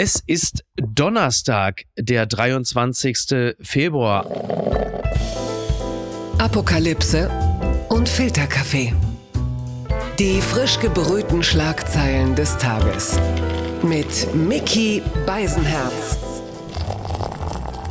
Es ist Donnerstag, der 23. Februar. Apokalypse und Filterkaffee. Die frisch gebrühten Schlagzeilen des Tages. Mit Mickey Beisenherz.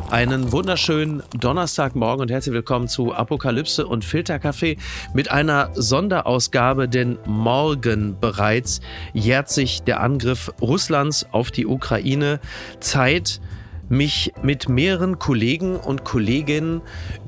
Einen wunderschönen Donnerstagmorgen und herzlich willkommen zu Apokalypse und Filterkaffee mit einer Sonderausgabe, denn morgen bereits jährt sich der Angriff Russlands auf die Ukraine. Zeit, mich mit mehreren Kollegen und Kolleginnen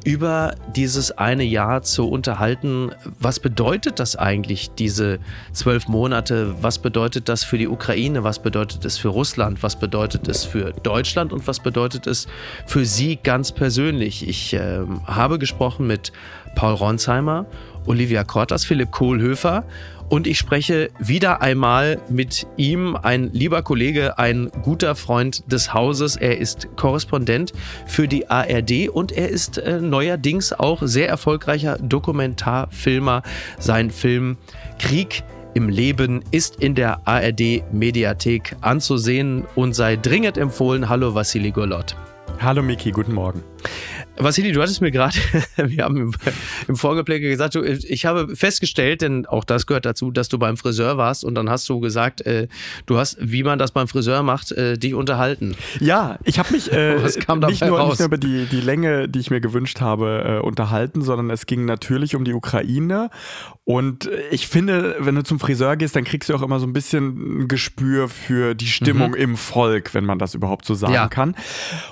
über dieses eine Jahr zu unterhalten. Was bedeutet das eigentlich, diese zwölf Monate? Was bedeutet das für die Ukraine? Was bedeutet es für Russland? Was bedeutet es für Deutschland? Und was bedeutet es für Sie ganz persönlich? Ich äh, habe gesprochen mit Paul Ronsheimer, Olivia Kortas, Philipp Kohlhöfer und ich spreche wieder einmal mit ihm, ein lieber Kollege, ein guter Freund des Hauses. Er ist Korrespondent für die ARD und er ist äh, neuerdings auch sehr erfolgreicher Dokumentarfilmer. Sein Film Krieg im Leben ist in der ARD Mediathek anzusehen und sei dringend empfohlen. Hallo Vassili Golot. Hallo Miki, guten Morgen. Vassili, du hattest mir gerade, wir haben im, Vorgeplänkel gesagt, du, ich habe festgestellt, denn auch das gehört dazu, dass du beim Friseur warst und dann hast du gesagt, äh, du hast, wie man das beim Friseur macht, äh, dich unterhalten. Ja, ich habe mich äh, nicht, nur, nicht, nur, über die, die Länge, die ich mir gewünscht habe, äh, unterhalten, sondern es ging natürlich um die Ukraine und ich finde, wenn du zum Friseur gehst, dann kriegst du auch immer so ein bisschen ein Gespür für die Stimmung mhm. im Volk, wenn man das überhaupt so sagen ja. kann.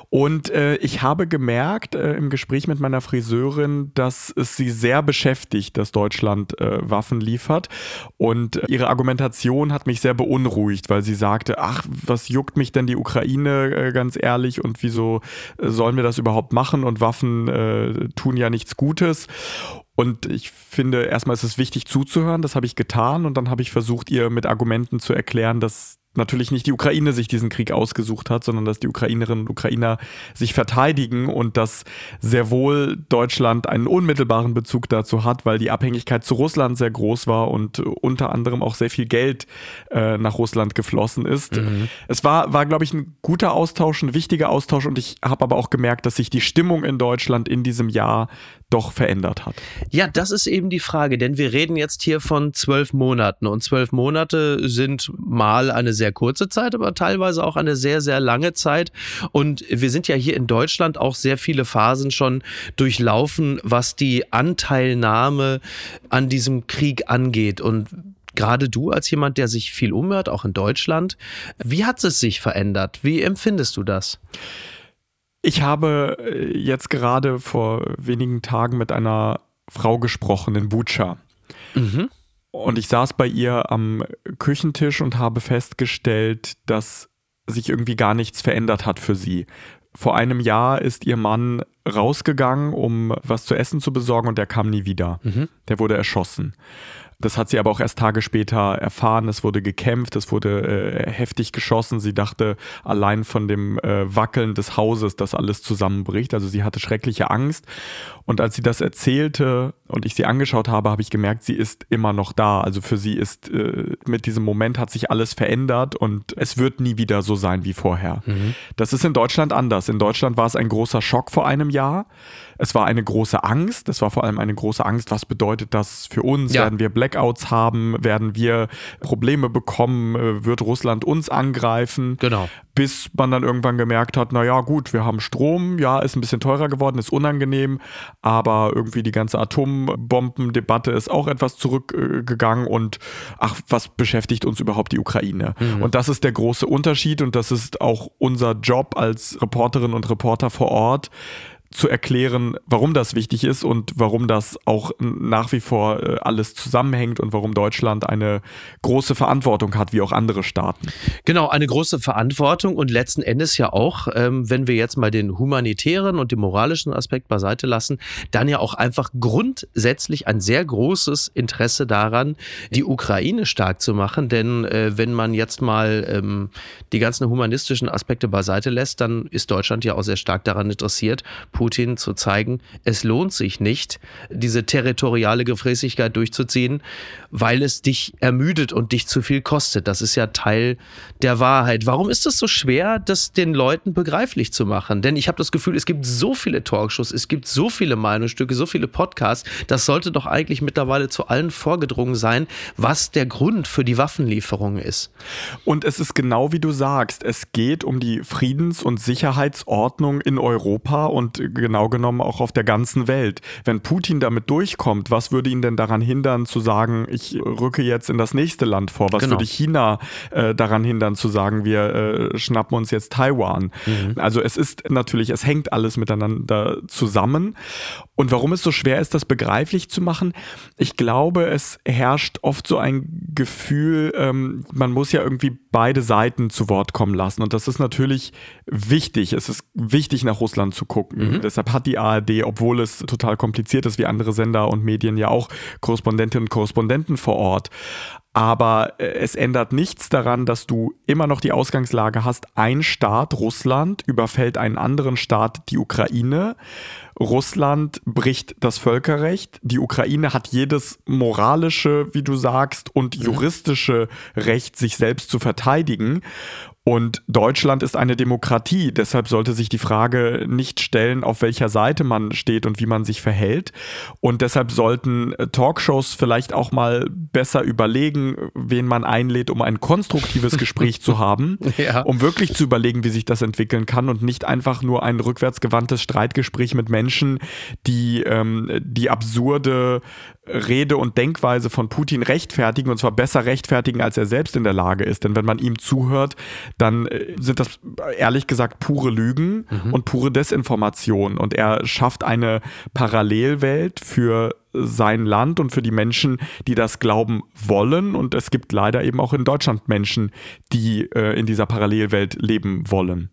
Und äh, ich habe gemerkt, äh, im Gespräch mit meiner Friseurin, dass es sie sehr beschäftigt, dass Deutschland äh, Waffen liefert. Und äh, ihre Argumentation hat mich sehr beunruhigt, weil sie sagte, ach, was juckt mich denn die Ukraine äh, ganz ehrlich und wieso äh, sollen wir das überhaupt machen und Waffen äh, tun ja nichts Gutes. Und ich finde, erstmal ist es wichtig zuzuhören, das habe ich getan und dann habe ich versucht, ihr mit Argumenten zu erklären, dass natürlich nicht die Ukraine sich diesen Krieg ausgesucht hat, sondern dass die Ukrainerinnen und Ukrainer sich verteidigen und dass sehr wohl Deutschland einen unmittelbaren Bezug dazu hat, weil die Abhängigkeit zu Russland sehr groß war und unter anderem auch sehr viel Geld äh, nach Russland geflossen ist. Mhm. Es war, war glaube ich, ein guter Austausch, ein wichtiger Austausch und ich habe aber auch gemerkt, dass sich die Stimmung in Deutschland in diesem Jahr doch verändert hat. Ja, das ist eben die Frage, denn wir reden jetzt hier von zwölf Monaten und zwölf Monate sind mal eine sehr kurze Zeit, aber teilweise auch eine sehr, sehr lange Zeit. Und wir sind ja hier in Deutschland auch sehr viele Phasen schon durchlaufen, was die Anteilnahme an diesem Krieg angeht. Und gerade du als jemand, der sich viel umhört, auch in Deutschland, wie hat es sich verändert? Wie empfindest du das? Ich habe äh, jetzt gerade vor wenigen Tagen mit einer Frau gesprochen in Bucha. Mhm. Und ich saß bei ihr am Küchentisch und habe festgestellt, dass sich irgendwie gar nichts verändert hat für sie. Vor einem Jahr ist ihr Mann rausgegangen, um was zu essen zu besorgen und der kam nie wieder. Mhm. Der wurde erschossen. Das hat sie aber auch erst Tage später erfahren. Es wurde gekämpft, es wurde äh, heftig geschossen. Sie dachte allein von dem äh, Wackeln des Hauses, dass alles zusammenbricht. Also sie hatte schreckliche Angst. Und als sie das erzählte und ich sie angeschaut habe, habe ich gemerkt, sie ist immer noch da. Also für sie ist äh, mit diesem Moment hat sich alles verändert und es wird nie wieder so sein wie vorher. Mhm. Das ist in Deutschland anders. In Deutschland war es ein großer Schock vor einem Jahr. Es war eine große Angst. Es war vor allem eine große Angst. Was bedeutet das für uns? Ja. Werden wir Blackouts haben? Werden wir Probleme bekommen? Äh, wird Russland uns angreifen? Genau. Bis man dann irgendwann gemerkt hat, naja, gut, wir haben Strom. Ja, ist ein bisschen teurer geworden, ist unangenehm. Aber irgendwie die ganze Atombombendebatte ist auch etwas zurückgegangen. Und ach, was beschäftigt uns überhaupt die Ukraine? Mhm. Und das ist der große Unterschied. Und das ist auch unser Job als Reporterinnen und Reporter vor Ort zu erklären, warum das wichtig ist und warum das auch nach wie vor äh, alles zusammenhängt und warum Deutschland eine große Verantwortung hat, wie auch andere Staaten. Genau, eine große Verantwortung und letzten Endes ja auch, ähm, wenn wir jetzt mal den humanitären und den moralischen Aspekt beiseite lassen, dann ja auch einfach grundsätzlich ein sehr großes Interesse daran, die Ukraine stark zu machen. Denn äh, wenn man jetzt mal ähm, die ganzen humanistischen Aspekte beiseite lässt, dann ist Deutschland ja auch sehr stark daran interessiert, Putin zu zeigen, es lohnt sich nicht, diese territoriale Gefräßigkeit durchzuziehen, weil es dich ermüdet und dich zu viel kostet. Das ist ja Teil der Wahrheit. Warum ist es so schwer, das den Leuten begreiflich zu machen? Denn ich habe das Gefühl, es gibt so viele Talkshows, es gibt so viele Meinungsstücke, so viele Podcasts. Das sollte doch eigentlich mittlerweile zu allen vorgedrungen sein, was der Grund für die Waffenlieferung ist. Und es ist genau wie du sagst, es geht um die Friedens- und Sicherheitsordnung in Europa und genau genommen auch auf der ganzen Welt. Wenn Putin damit durchkommt, was würde ihn denn daran hindern zu sagen, ich rücke jetzt in das nächste Land vor? Was genau. würde China äh, daran hindern zu sagen, wir äh, schnappen uns jetzt Taiwan? Mhm. Also es ist natürlich, es hängt alles miteinander zusammen. Und warum es so schwer ist, das begreiflich zu machen, ich glaube, es herrscht oft so ein Gefühl, ähm, man muss ja irgendwie beide Seiten zu Wort kommen lassen. Und das ist natürlich wichtig. Es ist wichtig, nach Russland zu gucken. Mhm. Deshalb hat die ARD, obwohl es total kompliziert ist, wie andere Sender und Medien ja auch Korrespondentinnen und Korrespondenten vor Ort. Aber äh, es ändert nichts daran, dass du immer noch die Ausgangslage hast, ein Staat, Russland, überfällt einen anderen Staat, die Ukraine. Russland bricht das Völkerrecht. Die Ukraine hat jedes moralische, wie du sagst, und juristische Recht, sich selbst zu verteidigen. Und Deutschland ist eine Demokratie, deshalb sollte sich die Frage nicht stellen, auf welcher Seite man steht und wie man sich verhält. Und deshalb sollten äh, Talkshows vielleicht auch mal besser überlegen, wen man einlädt, um ein konstruktives Gespräch zu haben, ja. um wirklich zu überlegen, wie sich das entwickeln kann und nicht einfach nur ein rückwärtsgewandtes Streitgespräch mit Menschen, die ähm, die absurde Rede und Denkweise von Putin rechtfertigen und zwar besser rechtfertigen, als er selbst in der Lage ist. Denn wenn man ihm zuhört, dann äh, sind das ehrlich gesagt pure Lügen mhm. und pure Desinformation. Und er schafft eine Parallelwelt für sein Land und für die Menschen, die das glauben wollen. Und es gibt leider eben auch in Deutschland Menschen, die äh, in dieser Parallelwelt leben wollen.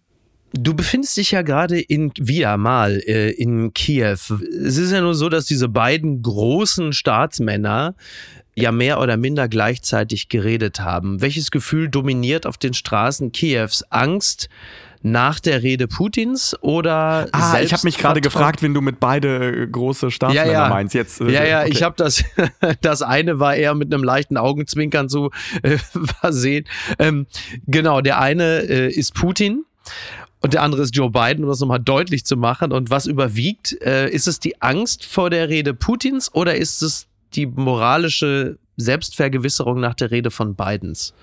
Du befindest dich ja gerade in wieder mal äh, in Kiew. Es ist ja nur so, dass diese beiden großen Staatsmänner ja mehr oder minder gleichzeitig geredet haben. Welches Gefühl dominiert auf den Straßen Kiews? Angst nach der Rede Putins oder Ah, ich habe mich gerade gefragt, wenn du mit beide äh, große Staatsmänner ja, ja. meinst. Jetzt, äh, ja, ja, okay. ich habe das. das eine war eher mit einem leichten Augenzwinkern zu äh, versehen. Ähm, genau, der eine äh, ist Putin. Und der andere ist Joe Biden, um das nochmal deutlich zu machen. Und was überwiegt? Äh, ist es die Angst vor der Rede Putins oder ist es die moralische Selbstvergewisserung nach der Rede von Bidens?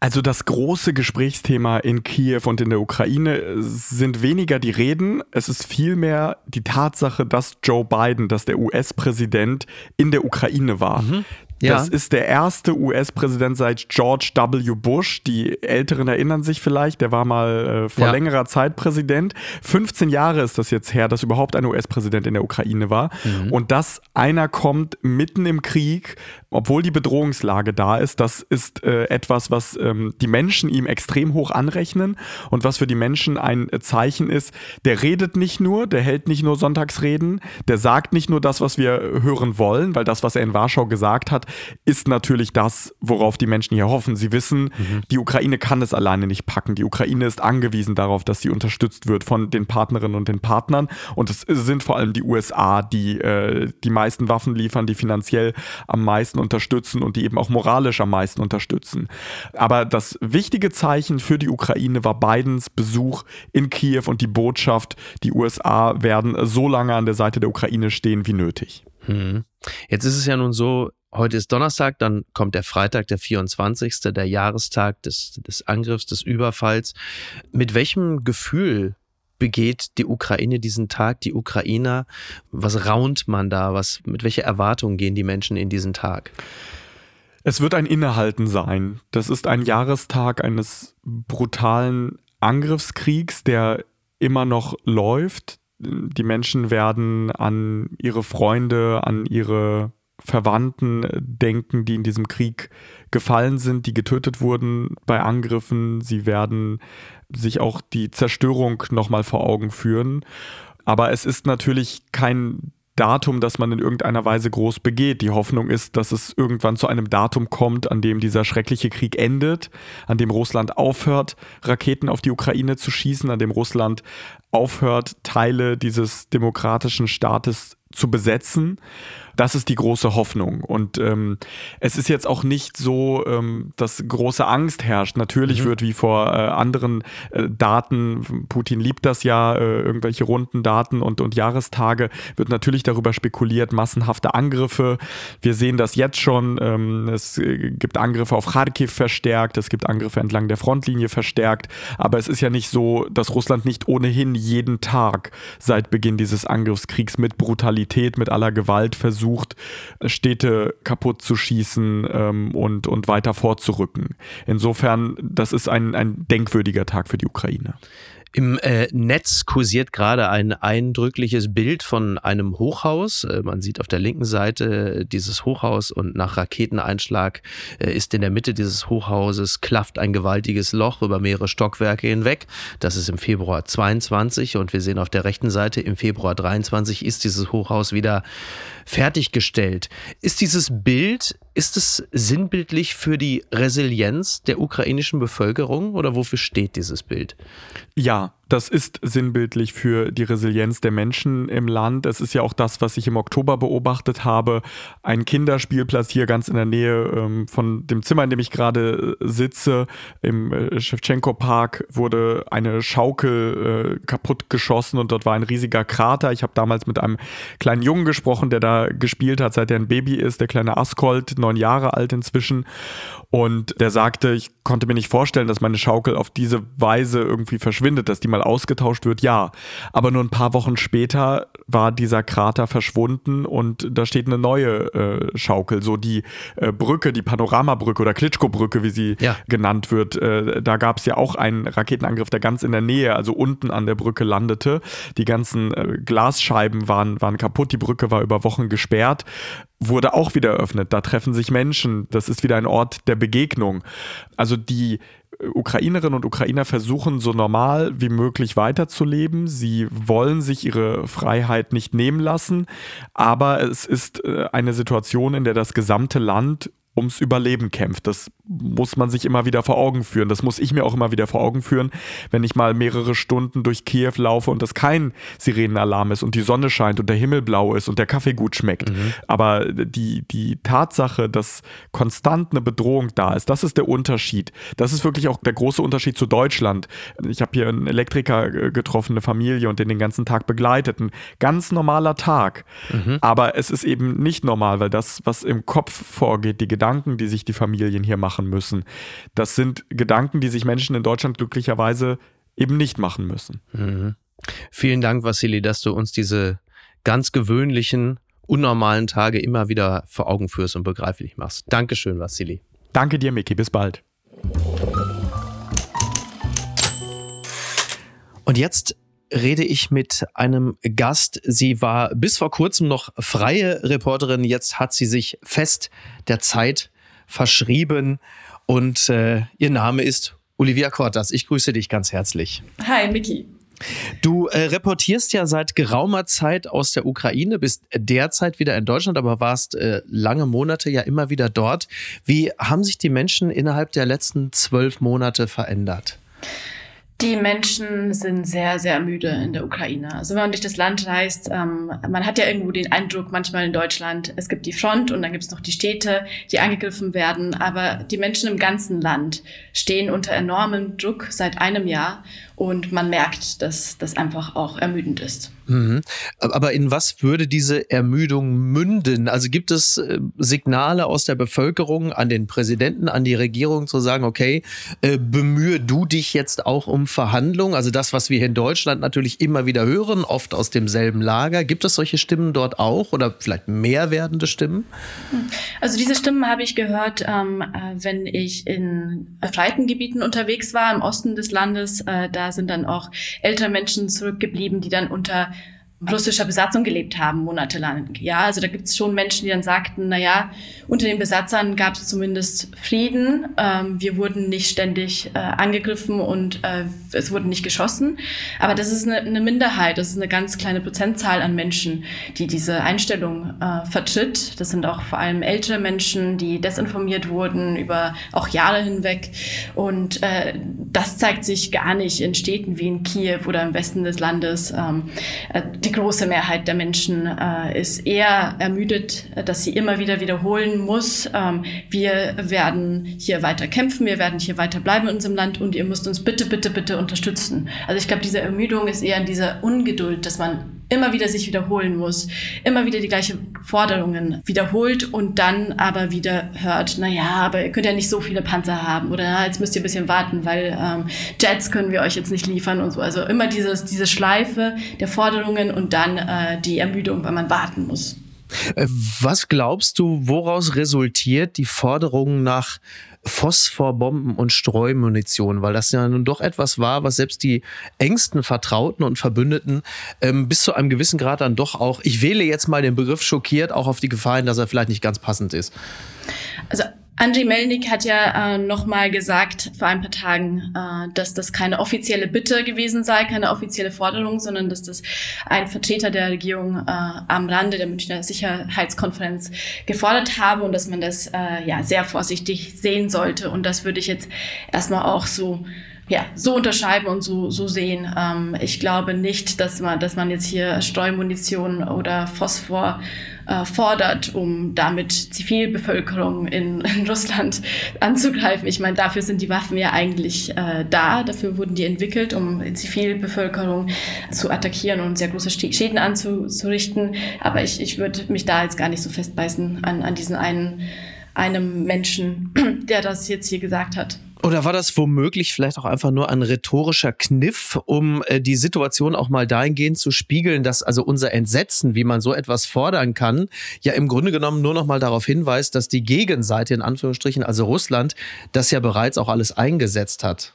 Also das große Gesprächsthema in Kiew und in der Ukraine sind weniger die Reden, es ist vielmehr die Tatsache, dass Joe Biden, dass der US-Präsident in der Ukraine war. Mhm. Ja. Das ist der erste US-Präsident seit George W. Bush. Die Älteren erinnern sich vielleicht, der war mal äh, vor ja. längerer Zeit Präsident. 15 Jahre ist das jetzt her, dass überhaupt ein US-Präsident in der Ukraine war. Mhm. Und dass einer kommt mitten im Krieg, obwohl die Bedrohungslage da ist, das ist äh, etwas, was ähm, die Menschen ihm extrem hoch anrechnen und was für die Menschen ein Zeichen ist. Der redet nicht nur, der hält nicht nur Sonntagsreden, der sagt nicht nur das, was wir hören wollen, weil das, was er in Warschau gesagt hat, ist natürlich das, worauf die Menschen hier hoffen. Sie wissen, mhm. die Ukraine kann es alleine nicht packen. Die Ukraine ist angewiesen darauf, dass sie unterstützt wird von den Partnerinnen und den Partnern. Und es sind vor allem die USA, die äh, die meisten Waffen liefern, die finanziell am meisten unterstützen und die eben auch moralisch am meisten unterstützen. Aber das wichtige Zeichen für die Ukraine war Bidens Besuch in Kiew und die Botschaft, die USA werden so lange an der Seite der Ukraine stehen wie nötig. Hm. Jetzt ist es ja nun so, Heute ist Donnerstag, dann kommt der Freitag, der 24., der Jahrestag des, des Angriffs, des Überfalls. Mit welchem Gefühl begeht die Ukraine diesen Tag, die Ukrainer? Was raunt man da? Was, mit welcher Erwartung gehen die Menschen in diesen Tag? Es wird ein Innehalten sein. Das ist ein Jahrestag eines brutalen Angriffskriegs, der immer noch läuft. Die Menschen werden an ihre Freunde, an ihre Verwandten denken, die in diesem Krieg gefallen sind, die getötet wurden bei Angriffen. Sie werden sich auch die Zerstörung nochmal vor Augen führen. Aber es ist natürlich kein Datum, das man in irgendeiner Weise groß begeht. Die Hoffnung ist, dass es irgendwann zu einem Datum kommt, an dem dieser schreckliche Krieg endet, an dem Russland aufhört, Raketen auf die Ukraine zu schießen, an dem Russland aufhört, Teile dieses demokratischen Staates zu besetzen das ist die große Hoffnung. Und ähm, es ist jetzt auch nicht so, ähm, dass große Angst herrscht. Natürlich mhm. wird wie vor äh, anderen äh, Daten, Putin liebt das ja, äh, irgendwelche runden Daten und, und Jahrestage, wird natürlich darüber spekuliert, massenhafte Angriffe. Wir sehen das jetzt schon. Ähm, es äh, gibt Angriffe auf Kharkiv verstärkt, es gibt Angriffe entlang der Frontlinie verstärkt. Aber es ist ja nicht so, dass Russland nicht ohnehin jeden Tag seit Beginn dieses Angriffskriegs mit Brutalität, mit aller Gewalt versucht, versucht, Städte kaputt zu schießen ähm, und, und weiter vorzurücken. Insofern, das ist ein, ein denkwürdiger Tag für die Ukraine. Im äh, Netz kursiert gerade ein eindrückliches Bild von einem Hochhaus. Äh, man sieht auf der linken Seite dieses Hochhaus und nach Raketeneinschlag äh, ist in der Mitte dieses Hochhauses klafft ein gewaltiges Loch über mehrere Stockwerke hinweg. Das ist im Februar 22 und wir sehen auf der rechten Seite im Februar 23 ist dieses Hochhaus wieder fertiggestellt. Ist dieses Bild, ist es sinnbildlich für die Resilienz der ukrainischen Bevölkerung oder wofür steht dieses Bild? Ja, das ist sinnbildlich für die Resilienz der Menschen im Land. Es ist ja auch das, was ich im Oktober beobachtet habe. Ein Kinderspielplatz hier ganz in der Nähe ähm, von dem Zimmer, in dem ich gerade äh, sitze, im äh, Shevchenko-Park, wurde eine Schaukel äh, kaputt geschossen und dort war ein riesiger Krater. Ich habe damals mit einem kleinen Jungen gesprochen, der da gespielt hat, seit er ein Baby ist, der kleine Askold, neun Jahre alt inzwischen. Und der sagte, ich konnte mir nicht vorstellen, dass meine Schaukel auf diese Weise irgendwie verschwindet, dass die mal ausgetauscht wird, ja. Aber nur ein paar Wochen später war dieser Krater verschwunden und da steht eine neue äh, Schaukel, so die äh, Brücke, die Panoramabrücke oder Klitschko-Brücke, wie sie ja. genannt wird. Äh, da gab es ja auch einen Raketenangriff, der ganz in der Nähe, also unten an der Brücke landete. Die ganzen äh, Glasscheiben waren, waren kaputt, die Brücke war über Wochen gesperrt wurde auch wieder eröffnet. Da treffen sich Menschen. Das ist wieder ein Ort der Begegnung. Also die Ukrainerinnen und Ukrainer versuchen so normal wie möglich weiterzuleben. Sie wollen sich ihre Freiheit nicht nehmen lassen, aber es ist äh, eine Situation, in der das gesamte Land ums Überleben kämpft. Das muss man sich immer wieder vor Augen führen. Das muss ich mir auch immer wieder vor Augen führen, wenn ich mal mehrere Stunden durch Kiew laufe und das kein Sirenenalarm ist und die Sonne scheint und der Himmel blau ist und der Kaffee gut schmeckt. Mhm. Aber die, die Tatsache, dass konstant eine Bedrohung da ist, das ist der Unterschied. Das ist wirklich auch der große Unterschied zu Deutschland. Ich habe hier einen Elektriker äh, getroffen, eine Familie und den den ganzen Tag begleitet. Ein ganz normaler Tag. Mhm. Aber es ist eben nicht normal, weil das, was im Kopf vorgeht, die Gedanken, die sich die Familien hier machen müssen. Das sind Gedanken, die sich Menschen in Deutschland glücklicherweise eben nicht machen müssen. Mhm. Vielen Dank, Vassili, dass du uns diese ganz gewöhnlichen, unnormalen Tage immer wieder vor Augen führst und begreiflich machst. Dankeschön, Vassili. Danke dir, Miki. Bis bald. Und jetzt rede ich mit einem Gast. Sie war bis vor kurzem noch freie Reporterin, jetzt hat sie sich fest der Zeit verschrieben und äh, ihr Name ist Olivia Cortas. Ich grüße dich ganz herzlich. Hi, Miki. Du äh, reportierst ja seit geraumer Zeit aus der Ukraine, bist derzeit wieder in Deutschland, aber warst äh, lange Monate ja immer wieder dort. Wie haben sich die Menschen innerhalb der letzten zwölf Monate verändert? Die Menschen sind sehr, sehr müde in der Ukraine. Also wenn man durch das Land reist, ähm, man hat ja irgendwo den Eindruck, manchmal in Deutschland, es gibt die Front und dann gibt es noch die Städte, die angegriffen werden. Aber die Menschen im ganzen Land stehen unter enormem Druck seit einem Jahr und man merkt, dass das einfach auch ermüdend ist. Mhm. Aber in was würde diese Ermüdung münden? Also gibt es äh, Signale aus der Bevölkerung an den Präsidenten, an die Regierung zu sagen, okay, äh, bemühe du dich jetzt auch um Verhandlungen? Also das, was wir hier in Deutschland natürlich immer wieder hören, oft aus demselben Lager. Gibt es solche Stimmen dort auch oder vielleicht mehr werdende Stimmen? Also diese Stimmen habe ich gehört, ähm, äh, wenn ich in befreiten Gebieten unterwegs war, im Osten des Landes. da sind dann auch ältere Menschen zurückgeblieben, die dann unter russischer Besatzung gelebt haben, monatelang. Ja, also da gibt es schon Menschen, die dann sagten, na ja, unter den Besatzern gab es zumindest Frieden. Ähm, wir wurden nicht ständig äh, angegriffen und äh, es wurde nicht geschossen. Aber das ist eine, eine, Minderheit, das ist eine ganz kleine Prozentzahl an Menschen, die diese Einstellung äh, vertritt. Das sind auch vor allem ältere Menschen, die desinformiert wurden über auch Jahre hinweg. Und äh, das zeigt sich gar nicht in Städten wie in Kiew oder im Westen des Landes. Ähm, äh, die große Mehrheit der Menschen äh, ist eher ermüdet, dass sie immer wieder wiederholen muss, ähm, wir werden hier weiter kämpfen, wir werden hier weiter bleiben in unserem Land und ihr müsst uns bitte, bitte, bitte unterstützen. Also ich glaube, diese Ermüdung ist eher in dieser Ungeduld, dass man immer wieder sich wiederholen muss, immer wieder die gleichen Forderungen wiederholt und dann aber wieder hört, na ja, aber ihr könnt ja nicht so viele Panzer haben oder na, jetzt müsst ihr ein bisschen warten, weil ähm, Jets können wir euch jetzt nicht liefern und so. Also immer dieses, diese Schleife der Forderungen und dann äh, die Ermüdung, weil man warten muss. Äh, was glaubst du, woraus resultiert die Forderung nach Phosphorbomben und Streumunition, weil das ja nun doch etwas war, was selbst die engsten Vertrauten und Verbündeten ähm, bis zu einem gewissen Grad dann doch auch, ich wähle jetzt mal den Begriff schockiert, auch auf die Gefahr hin, dass er vielleicht nicht ganz passend ist. Also Andriy Melnik hat ja äh, nochmal gesagt vor ein paar Tagen, äh, dass das keine offizielle Bitte gewesen sei, keine offizielle Forderung, sondern dass das ein Vertreter der Regierung äh, am Rande der Münchner Sicherheitskonferenz gefordert habe und dass man das äh, ja sehr vorsichtig sehen sollte. Und das würde ich jetzt erstmal auch so ja, so unterschreiben und so, so sehen. Ähm, ich glaube nicht, dass man, dass man jetzt hier Streumunition oder Phosphor äh, fordert, um damit Zivilbevölkerung in, in, Russland anzugreifen. Ich meine, dafür sind die Waffen ja eigentlich äh, da, dafür wurden die entwickelt, um Zivilbevölkerung zu attackieren und sehr große Schäden anzurichten. Aber ich, ich würde mich da jetzt gar nicht so festbeißen an, an diesen einen, einem Menschen, der das jetzt hier gesagt hat. Oder war das womöglich vielleicht auch einfach nur ein rhetorischer Kniff, um äh, die Situation auch mal dahingehend zu spiegeln, dass also unser Entsetzen, wie man so etwas fordern kann, ja im Grunde genommen nur noch mal darauf hinweist, dass die Gegenseite in Anführungsstrichen, also Russland, das ja bereits auch alles eingesetzt hat?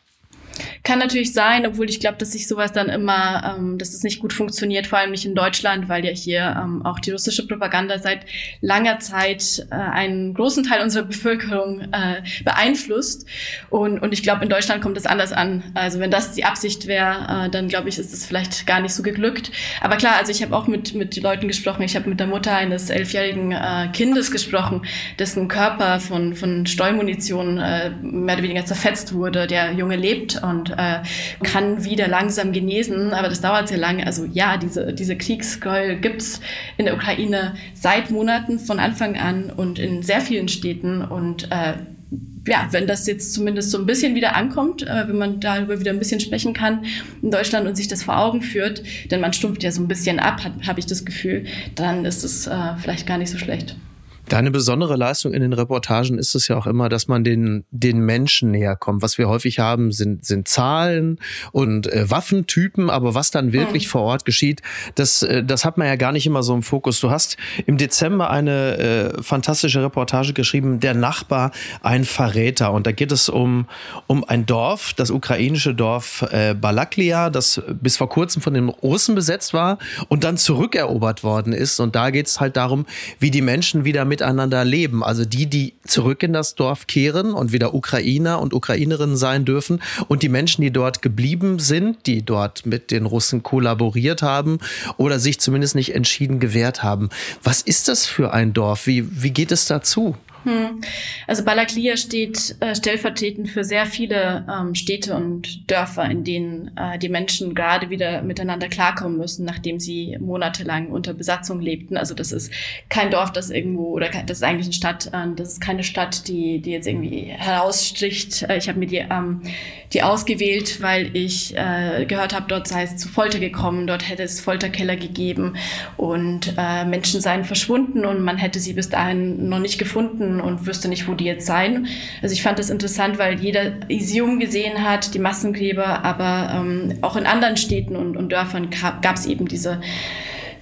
Kann natürlich sein, obwohl ich glaube, dass sich sowas dann immer, ähm, dass es nicht gut funktioniert, vor allem nicht in Deutschland, weil ja hier ähm, auch die russische Propaganda seit langer Zeit äh, einen großen Teil unserer Bevölkerung äh, beeinflusst. Und, und ich glaube, in Deutschland kommt es anders an. Also wenn das die Absicht wäre, äh, dann glaube ich, ist es vielleicht gar nicht so geglückt. Aber klar, also ich habe auch mit, mit Leuten gesprochen. Ich habe mit der Mutter eines elfjährigen äh, Kindes gesprochen, dessen Körper von, von Streumunition äh, mehr oder weniger zerfetzt wurde. Der Junge lebt und äh, kann wieder langsam genesen, aber das dauert sehr lange. Also ja, diese, diese Kriegsgräuel gibt's in der Ukraine seit Monaten von Anfang an und in sehr vielen Städten und äh, ja, wenn das jetzt zumindest so ein bisschen wieder ankommt, äh, wenn man darüber wieder ein bisschen sprechen kann in Deutschland und sich das vor Augen führt, denn man stumpft ja so ein bisschen ab, habe ich das Gefühl, dann ist es äh, vielleicht gar nicht so schlecht. Deine besondere Leistung in den Reportagen ist es ja auch immer, dass man den, den Menschen näher kommt. Was wir häufig haben, sind, sind Zahlen und äh, Waffentypen, aber was dann wirklich mhm. vor Ort geschieht, das, äh, das hat man ja gar nicht immer so im Fokus. Du hast im Dezember eine äh, fantastische Reportage geschrieben, Der Nachbar, ein Verräter. Und da geht es um, um ein Dorf, das ukrainische Dorf äh, Balaklia, das bis vor kurzem von den Russen besetzt war und dann zurückerobert worden ist. Und da geht es halt darum, wie die Menschen wieder mit miteinander leben. Also die, die zurück in das Dorf kehren und wieder Ukrainer und Ukrainerinnen sein dürfen und die Menschen, die dort geblieben sind, die dort mit den Russen kollaboriert haben oder sich zumindest nicht entschieden gewehrt haben. Was ist das für ein Dorf? Wie, wie geht es dazu? Hm. Also Balaklia steht äh, stellvertretend für sehr viele ähm, Städte und Dörfer, in denen äh, die Menschen gerade wieder miteinander klarkommen müssen, nachdem sie monatelang unter Besatzung lebten. Also das ist kein Dorf, das irgendwo, oder das ist eigentlich eine Stadt, äh, das ist keine Stadt, die, die jetzt irgendwie herausstricht. Äh, ich habe mir die, ähm, die ausgewählt, weil ich äh, gehört habe, dort sei es zu Folter gekommen, dort hätte es Folterkeller gegeben und äh, Menschen seien verschwunden und man hätte sie bis dahin noch nicht gefunden und wüsste nicht, wo die jetzt seien. Also ich fand das interessant, weil jeder Isium gesehen hat, die Massengräber, aber ähm, auch in anderen Städten und, und Dörfern gab es eben diese,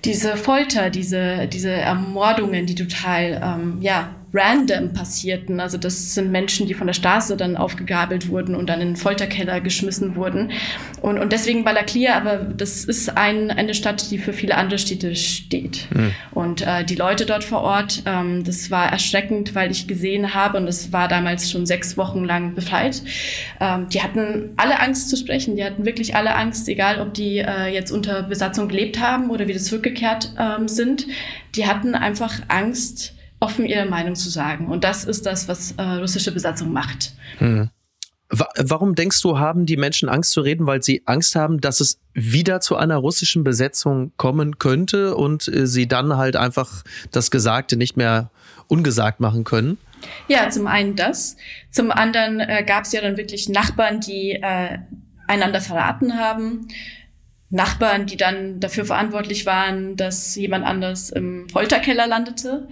diese Folter, diese, diese Ermordungen, die total, ähm, ja, random passierten. Also das sind Menschen, die von der Straße dann aufgegabelt wurden und dann in den Folterkeller geschmissen wurden. Und, und deswegen Balaklia, aber das ist ein, eine Stadt, die für viele andere Städte steht. Mhm. Und äh, die Leute dort vor Ort, ähm, das war erschreckend, weil ich gesehen habe, und das war damals schon sechs Wochen lang befreit, ähm, die hatten alle Angst zu sprechen. Die hatten wirklich alle Angst, egal ob die äh, jetzt unter Besatzung gelebt haben oder wieder zurückgekehrt ähm, sind. Die hatten einfach Angst, offen ihre Meinung zu sagen. Und das ist das, was äh, russische Besatzung macht. Hm. Warum denkst du, haben die Menschen Angst zu reden? Weil sie Angst haben, dass es wieder zu einer russischen Besetzung kommen könnte und äh, sie dann halt einfach das Gesagte nicht mehr ungesagt machen können? Ja, zum einen das. Zum anderen äh, gab es ja dann wirklich Nachbarn, die äh, einander verraten haben. Nachbarn, die dann dafür verantwortlich waren, dass jemand anders im Folterkeller landete.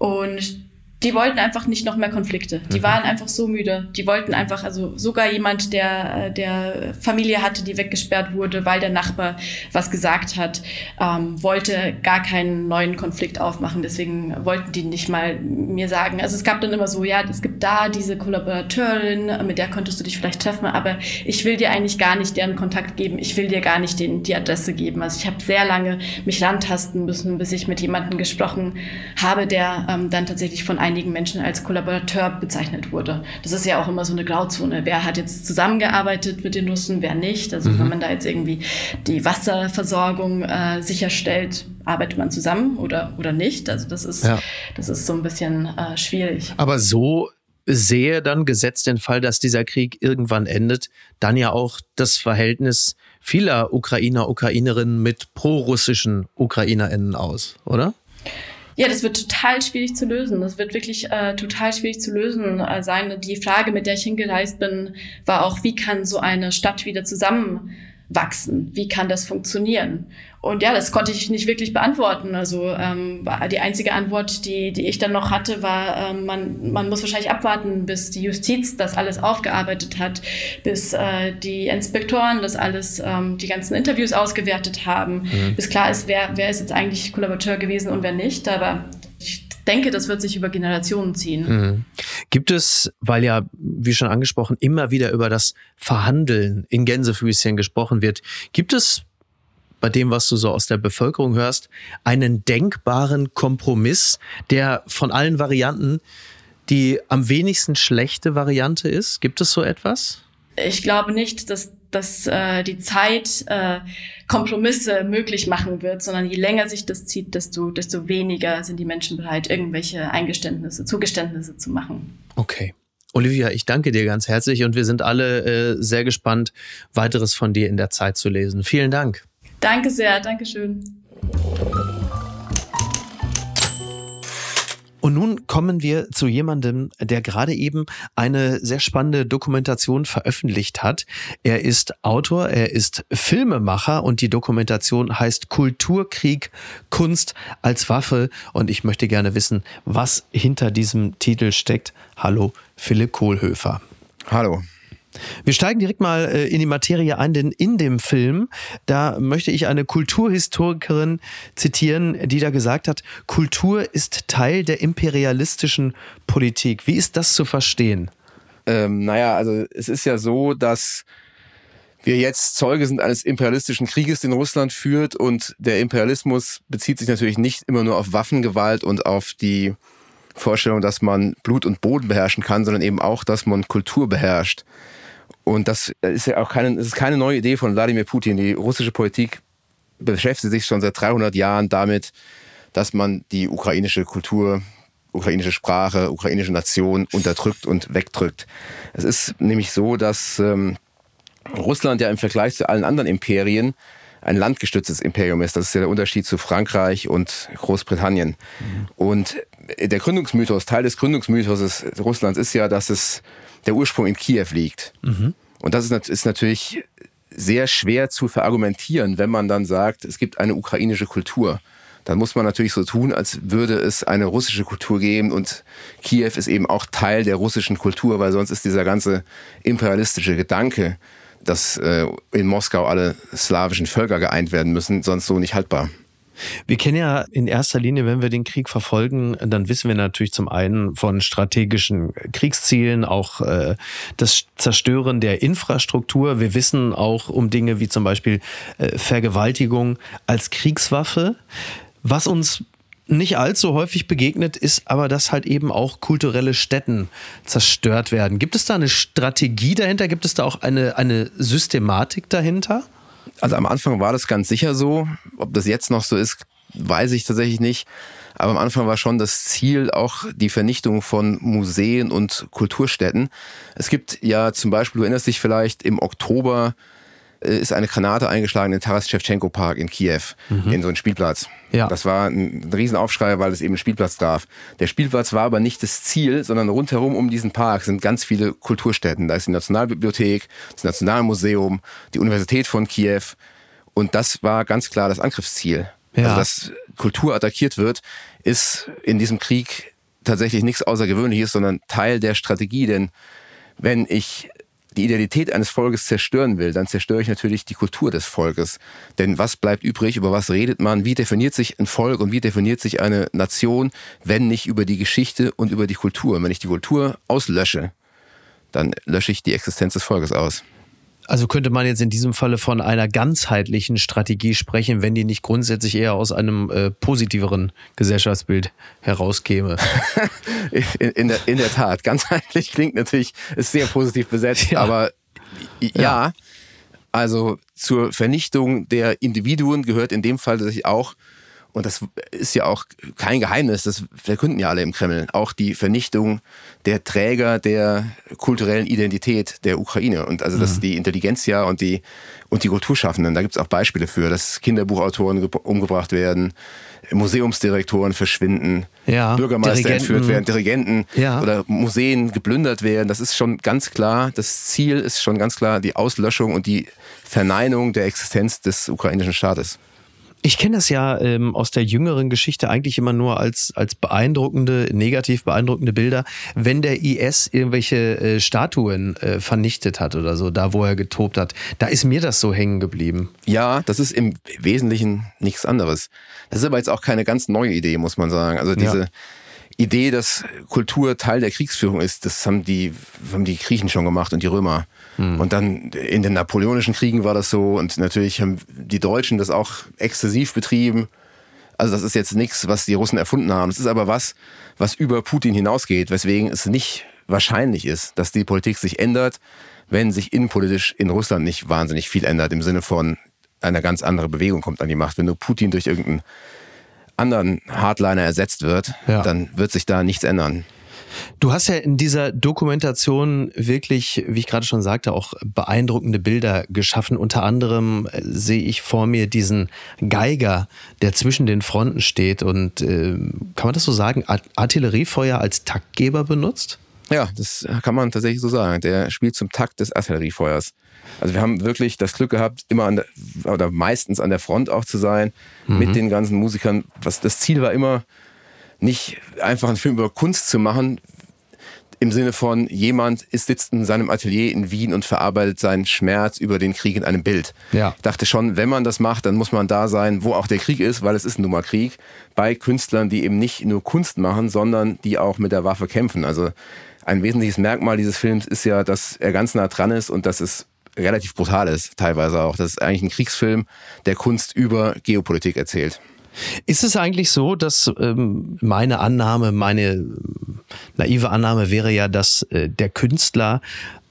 Und die wollten einfach nicht noch mehr Konflikte. Die mhm. waren einfach so müde. Die wollten einfach, also sogar jemand, der, der Familie hatte, die weggesperrt wurde, weil der Nachbar was gesagt hat, ähm, wollte gar keinen neuen Konflikt aufmachen. Deswegen wollten die nicht mal mir sagen. Also es gab dann immer so, ja, es gibt da diese Kollaborateurin, mit der konntest du dich vielleicht treffen, aber ich will dir eigentlich gar nicht deren Kontakt geben. Ich will dir gar nicht den, die Adresse geben. Also ich habe sehr lange mich rantasten müssen, bis ich mit jemandem gesprochen habe, der ähm, dann tatsächlich von einem einigen Menschen als Kollaborateur bezeichnet wurde. Das ist ja auch immer so eine Grauzone. Wer hat jetzt zusammengearbeitet mit den Russen, wer nicht? Also mhm. wenn man da jetzt irgendwie die Wasserversorgung äh, sicherstellt, arbeitet man zusammen oder, oder nicht? Also das ist, ja. das ist so ein bisschen äh, schwierig. Aber so sehe dann, gesetzt den Fall, dass dieser Krieg irgendwann endet, dann ja auch das Verhältnis vieler Ukrainer, Ukrainerinnen mit prorussischen UkrainerInnen aus, oder? Ja, das wird total schwierig zu lösen. Das wird wirklich äh, total schwierig zu lösen äh, sein. Die Frage, mit der ich hingereist bin, war auch, wie kann so eine Stadt wieder zusammenwachsen? Wie kann das funktionieren? Und ja, das konnte ich nicht wirklich beantworten. Also ähm, die einzige Antwort, die, die ich dann noch hatte, war, ähm, man, man muss wahrscheinlich abwarten, bis die Justiz das alles aufgearbeitet hat, bis äh, die Inspektoren das alles, ähm, die ganzen Interviews ausgewertet haben, mhm. bis klar ist, wer, wer ist jetzt eigentlich Kollaborateur gewesen und wer nicht. Aber denke, das wird sich über Generationen ziehen. Mhm. Gibt es, weil ja, wie schon angesprochen, immer wieder über das Verhandeln in Gänsefüßchen gesprochen wird, gibt es bei dem, was du so aus der Bevölkerung hörst, einen denkbaren Kompromiss, der von allen Varianten die am wenigsten schlechte Variante ist? Gibt es so etwas? Ich glaube nicht, dass dass äh, die Zeit äh, Kompromisse möglich machen wird, sondern je länger sich das zieht, desto, desto weniger sind die Menschen bereit, irgendwelche Eingeständnisse, Zugeständnisse zu machen. Okay. Olivia, ich danke dir ganz herzlich und wir sind alle äh, sehr gespannt, weiteres von dir in der Zeit zu lesen. Vielen Dank. Danke sehr, danke Und nun kommen wir zu jemandem, der gerade eben eine sehr spannende Dokumentation veröffentlicht hat. Er ist Autor, er ist Filmemacher und die Dokumentation heißt Kulturkrieg, Kunst als Waffe. Und ich möchte gerne wissen, was hinter diesem Titel steckt. Hallo, Philipp Kohlhöfer. Hallo. Wir steigen direkt mal äh, in die Materie ein, denn in dem Film, da möchte ich eine Kulturhistorikerin zitieren, die da gesagt hat, Kultur ist Teil der imperialistischen Politik. Wie ist das zu verstehen? Ähm, naja, also es ist ja so, dass wir jetzt Zeuge sind eines imperialistischen Krieges, den Russland führt und der Imperialismus bezieht sich natürlich nicht immer nur auf Waffengewalt und auf die Vorstellung, dass man Blut und Boden beherrschen kann, sondern eben auch, dass man Kultur beherrscht. Und das ist ja auch keine, ist keine neue Idee von Wladimir Putin. Die russische Politik beschäftigt sich schon seit 300 Jahren damit, dass man die ukrainische Kultur, ukrainische Sprache, ukrainische Nation unterdrückt und wegdrückt. Es ist nämlich so, dass ähm, Russland ja im Vergleich zu allen anderen Imperien ein landgestütztes Imperium ist. Das ist ja der Unterschied zu Frankreich und Großbritannien. Mhm. Und der Gründungsmythos, Teil des Gründungsmythos Russlands ist ja, dass es der Ursprung in Kiew liegt. Mhm. Und das ist, ist natürlich sehr schwer zu verargumentieren, wenn man dann sagt, es gibt eine ukrainische Kultur. Dann muss man natürlich so tun, als würde es eine russische Kultur geben und Kiew ist eben auch Teil der russischen Kultur, weil sonst ist dieser ganze imperialistische Gedanke, dass äh, in Moskau alle slawischen Völker geeint werden müssen, sonst so nicht haltbar. Wir kennen ja in erster Linie, wenn wir den Krieg verfolgen, dann wissen wir natürlich zum einen von strategischen Kriegszielen, auch äh, das Zerstören der Infrastruktur. Wir wissen auch um Dinge wie zum Beispiel äh, Vergewaltigung als Kriegswaffe. Was uns nicht allzu häufig begegnet, ist aber, dass halt eben auch kulturelle Stätten zerstört werden. Gibt es da eine Strategie dahinter? Gibt es da auch eine, eine Systematik dahinter? Also am Anfang war das ganz sicher so. Ob das jetzt noch so ist, weiß ich tatsächlich nicht. Aber am Anfang war schon das Ziel auch die Vernichtung von Museen und Kulturstätten. Es gibt ja zum Beispiel, du erinnerst dich vielleicht, im Oktober ist eine Granate eingeschlagen in den Taras Shevchenko Park in Kiew, mhm. in so einen Spielplatz. Ja. Das war ein Riesenaufschrei, weil es eben ein Spielplatz darf. Der Spielplatz war aber nicht das Ziel, sondern rundherum um diesen Park sind ganz viele Kulturstätten. Da ist die Nationalbibliothek, das Nationalmuseum, die Universität von Kiew. Und das war ganz klar das Angriffsziel. Ja. Also, dass Kultur attackiert wird, ist in diesem Krieg tatsächlich nichts Außergewöhnliches, sondern Teil der Strategie. Denn wenn ich die Identität eines Volkes zerstören will, dann zerstöre ich natürlich die Kultur des Volkes. Denn was bleibt übrig? Über was redet man? Wie definiert sich ein Volk und wie definiert sich eine Nation, wenn nicht über die Geschichte und über die Kultur? Und wenn ich die Kultur auslösche, dann lösche ich die Existenz des Volkes aus. Also könnte man jetzt in diesem Falle von einer ganzheitlichen Strategie sprechen, wenn die nicht grundsätzlich eher aus einem äh, positiveren Gesellschaftsbild herauskäme. in, in, der, in der Tat, ganzheitlich klingt natürlich, ist sehr positiv besetzt, ja. aber ja, ja, also zur Vernichtung der Individuen gehört in dem Fall tatsächlich auch und das ist ja auch kein Geheimnis, das verkünden ja alle im Kreml, auch die Vernichtung der Träger der kulturellen Identität der Ukraine. Und also dass mhm. die Intelligenzia und die, und die Kulturschaffenden, da gibt es auch Beispiele für, dass Kinderbuchautoren umgebracht werden, Museumsdirektoren verschwinden, ja, Bürgermeister Dirigenten. entführt werden, Dirigenten ja. oder Museen geplündert werden. Das ist schon ganz klar, das Ziel ist schon ganz klar die Auslöschung und die Verneinung der Existenz des ukrainischen Staates. Ich kenne das ja ähm, aus der jüngeren Geschichte eigentlich immer nur als, als beeindruckende, negativ beeindruckende Bilder, wenn der IS irgendwelche äh, Statuen äh, vernichtet hat oder so, da wo er getobt hat. Da ist mir das so hängen geblieben. Ja, das ist im Wesentlichen nichts anderes. Das ist aber jetzt auch keine ganz neue Idee, muss man sagen. Also diese ja. Idee, dass Kultur Teil der Kriegsführung ist, das haben die, haben die Griechen schon gemacht und die Römer. Hm. Und dann in den napoleonischen Kriegen war das so und natürlich haben die Deutschen das auch exzessiv betrieben. Also das ist jetzt nichts, was die Russen erfunden haben. Es ist aber was, was über Putin hinausgeht, weswegen es nicht wahrscheinlich ist, dass die Politik sich ändert, wenn sich innenpolitisch in Russland nicht wahnsinnig viel ändert, im Sinne von eine ganz andere Bewegung kommt an die Macht. Wenn nur Putin durch irgendeinen anderen Hardliner ersetzt wird, ja. dann wird sich da nichts ändern. Du hast ja in dieser Dokumentation wirklich, wie ich gerade schon sagte, auch beeindruckende Bilder geschaffen. Unter anderem äh, sehe ich vor mir diesen Geiger, der zwischen den Fronten steht und äh, kann man das so sagen, Artilleriefeuer als Taktgeber benutzt? Ja, das kann man tatsächlich so sagen. Der spielt zum Takt des Artilleriefeuers. Also wir haben wirklich das Glück gehabt, immer an der, oder meistens an der Front auch zu sein, mhm. mit den ganzen Musikern. Was das Ziel war immer, nicht einfach einen Film über Kunst zu machen, im Sinne von jemand ist, sitzt in seinem Atelier in Wien und verarbeitet seinen Schmerz über den Krieg in einem Bild. Ja. Ich dachte schon, wenn man das macht, dann muss man da sein, wo auch der Krieg ist, weil es ist nun mal Krieg, bei Künstlern, die eben nicht nur Kunst machen, sondern die auch mit der Waffe kämpfen. Also ein wesentliches Merkmal dieses Films ist ja, dass er ganz nah dran ist und dass es relativ brutal ist, teilweise auch. Das ist eigentlich ein Kriegsfilm, der Kunst über Geopolitik erzählt. Ist es eigentlich so, dass ähm, meine Annahme, meine naive Annahme wäre ja, dass äh, der Künstler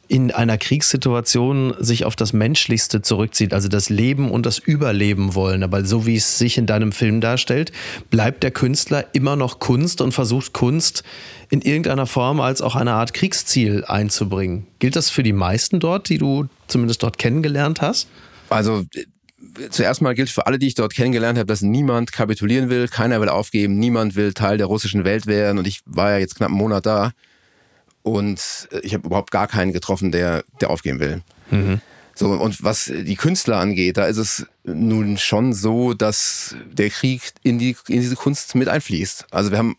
in einer Kriegssituation sich auf das Menschlichste zurückzieht, also das Leben und das Überleben wollen. Aber so wie es sich in deinem Film darstellt, bleibt der Künstler immer noch Kunst und versucht Kunst in irgendeiner Form als auch eine Art Kriegsziel einzubringen. Gilt das für die meisten dort, die du zumindest dort kennengelernt hast? Also zuerst mal gilt für alle, die ich dort kennengelernt habe, dass niemand kapitulieren will, keiner will aufgeben, niemand will Teil der russischen Welt werden. Und ich war ja jetzt knapp einen Monat da und äh, ich habe überhaupt gar keinen getroffen, der, der aufgeben will. Mhm. So, und was die Künstler angeht, da ist es nun schon so, dass der Krieg in, die, in diese Kunst mit einfließt. Also wir haben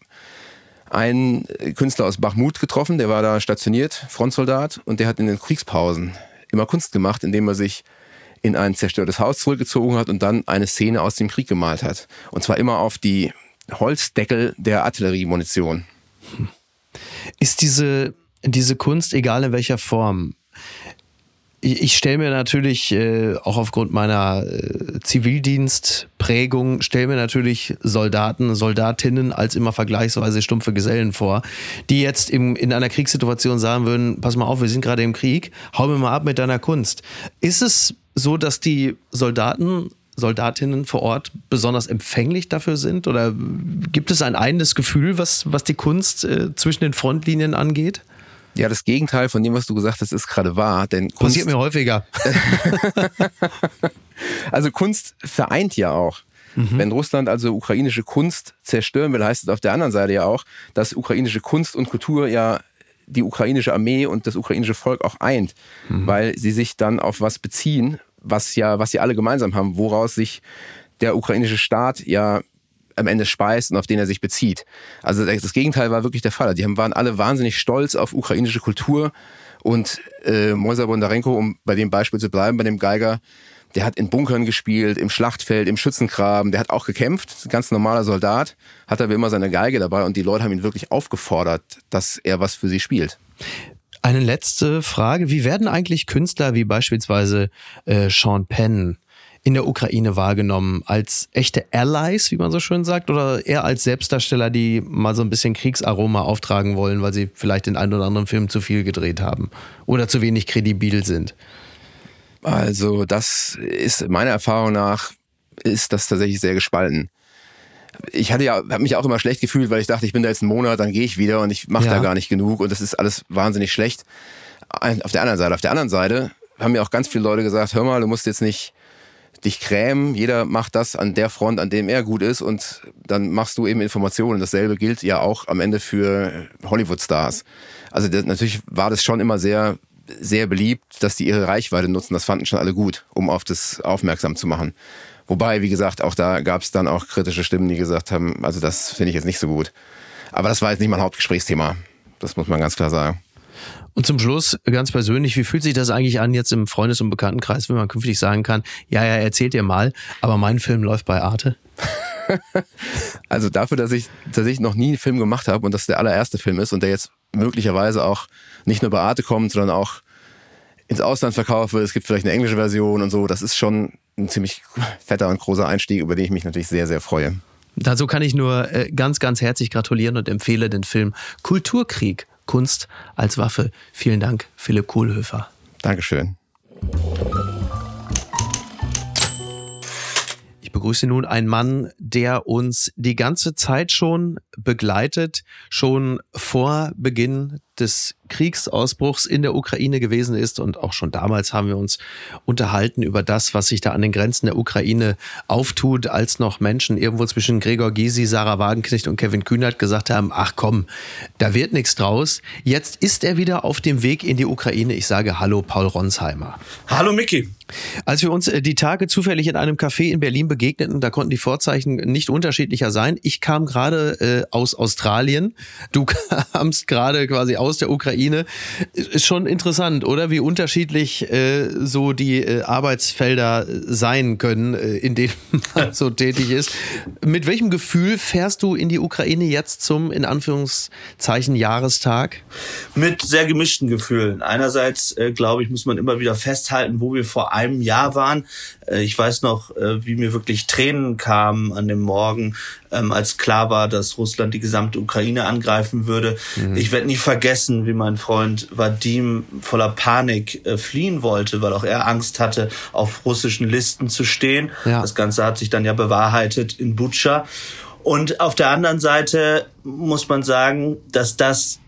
einen Künstler aus Bachmut getroffen, der war da stationiert, Frontsoldat, und der hat in den Kriegspausen immer Kunst gemacht, indem er sich in ein zerstörtes Haus zurückgezogen hat und dann eine Szene aus dem Krieg gemalt hat. Und zwar immer auf die Holzdeckel der Artilleriemunition. Ist diese, diese Kunst, egal in welcher Form, ich, ich stelle mir natürlich, äh, auch aufgrund meiner äh, Zivildienstprägung, stelle mir natürlich Soldaten, Soldatinnen als immer vergleichsweise stumpfe Gesellen vor, die jetzt im, in einer Kriegssituation sagen würden, pass mal auf, wir sind gerade im Krieg, hau mir mal ab mit deiner Kunst. Ist es so, dass die Soldaten Soldatinnen vor Ort besonders empfänglich dafür sind? Oder gibt es ein eigenes Gefühl, was, was die Kunst äh, zwischen den Frontlinien angeht? Ja, das Gegenteil von dem, was du gesagt hast, ist gerade wahr. Denn Kunst Passiert mir häufiger. also Kunst vereint ja auch. Mhm. Wenn Russland also ukrainische Kunst zerstören will, heißt es auf der anderen Seite ja auch, dass ukrainische Kunst und Kultur ja die ukrainische Armee und das ukrainische Volk auch eint, mhm. weil sie sich dann auf was beziehen, was ja, was sie alle gemeinsam haben, woraus sich der ukrainische Staat ja am Ende speist und auf den er sich bezieht. Also das Gegenteil war wirklich der Fall. Die waren alle wahnsinnig stolz auf ukrainische Kultur und äh, Moisa Bondarenko, um bei dem Beispiel zu bleiben, bei dem Geiger, der hat in Bunkern gespielt, im Schlachtfeld, im Schützengraben, der hat auch gekämpft, ganz normaler Soldat, hat aber immer seine Geige dabei und die Leute haben ihn wirklich aufgefordert, dass er was für sie spielt. Eine letzte Frage. Wie werden eigentlich Künstler wie beispielsweise äh, Sean Penn in der Ukraine wahrgenommen? Als echte Allies, wie man so schön sagt, oder eher als Selbstdarsteller, die mal so ein bisschen Kriegsaroma auftragen wollen, weil sie vielleicht den einen oder anderen Film zu viel gedreht haben oder zu wenig kredibil sind? Also, das ist meiner Erfahrung nach, ist das tatsächlich sehr gespalten. Ich hatte ja, habe mich auch immer schlecht gefühlt, weil ich dachte, ich bin da jetzt einen Monat, dann gehe ich wieder und ich mache ja. da gar nicht genug und das ist alles wahnsinnig schlecht. Auf der anderen Seite, auf der anderen Seite haben mir auch ganz viele Leute gesagt, hör mal, du musst jetzt nicht dich krämen. Jeder macht das an der Front, an dem er gut ist und dann machst du eben Informationen. Dasselbe gilt ja auch am Ende für Hollywood-Stars. Also das, natürlich war das schon immer sehr, sehr beliebt, dass die ihre Reichweite nutzen. Das fanden schon alle gut, um auf das aufmerksam zu machen. Wobei, wie gesagt, auch da gab es dann auch kritische Stimmen, die gesagt haben, also das finde ich jetzt nicht so gut. Aber das war jetzt nicht mein Hauptgesprächsthema. Das muss man ganz klar sagen. Und zum Schluss, ganz persönlich, wie fühlt sich das eigentlich an jetzt im Freundes- und Bekanntenkreis, wenn man künftig sagen kann, ja, ja, erzählt ihr mal, aber mein Film läuft bei Arte? also dafür, dass ich tatsächlich noch nie einen Film gemacht habe und das der allererste Film ist und der jetzt möglicherweise auch nicht nur bei Arte kommt, sondern auch ins Ausland verkauft wird, es gibt vielleicht eine englische Version und so, das ist schon ein ziemlich fetter und großer Einstieg, über den ich mich natürlich sehr, sehr freue. Dazu kann ich nur äh, ganz, ganz herzlich gratulieren und empfehle den Film Kulturkrieg Kunst als Waffe. Vielen Dank, Philipp Kohlhöfer. Dankeschön. Ich begrüße nun einen Mann, der uns die ganze Zeit schon begleitet, schon vor Beginn des Kriegsausbruchs in der Ukraine gewesen ist. Und auch schon damals haben wir uns unterhalten über das, was sich da an den Grenzen der Ukraine auftut, als noch Menschen irgendwo zwischen Gregor Gysi, Sarah Wagenknecht und Kevin Kühnert gesagt haben, ach komm, da wird nichts draus. Jetzt ist er wieder auf dem Weg in die Ukraine. Ich sage Hallo, Paul Ronsheimer. Hallo, Micky. Als wir uns äh, die Tage zufällig in einem Café in Berlin begegneten, da konnten die Vorzeichen nicht unterschiedlicher sein. Ich kam gerade äh, aus Australien. Du kamst gerade quasi aus der Ukraine. Ist schon interessant, oder? Wie unterschiedlich äh, so die äh, Arbeitsfelder sein können, äh, in denen man so tätig ist. Mit welchem Gefühl fährst du in die Ukraine jetzt zum, in Anführungszeichen, Jahrestag? Mit sehr gemischten Gefühlen. Einerseits, äh, glaube ich, muss man immer wieder festhalten, wo wir vor einem Jahr waren. Äh, ich weiß noch, äh, wie mir wirklich Tränen kamen an dem Morgen, ähm, als klar war, dass Russland die gesamte Ukraine angreifen würde. Mhm. Ich werde nie vergessen, wie mein Freund Vadim voller Panik äh, fliehen wollte, weil auch er Angst hatte, auf russischen Listen zu stehen. Ja. Das Ganze hat sich dann ja bewahrheitet in Butscha. Und auf der anderen Seite muss man sagen, dass das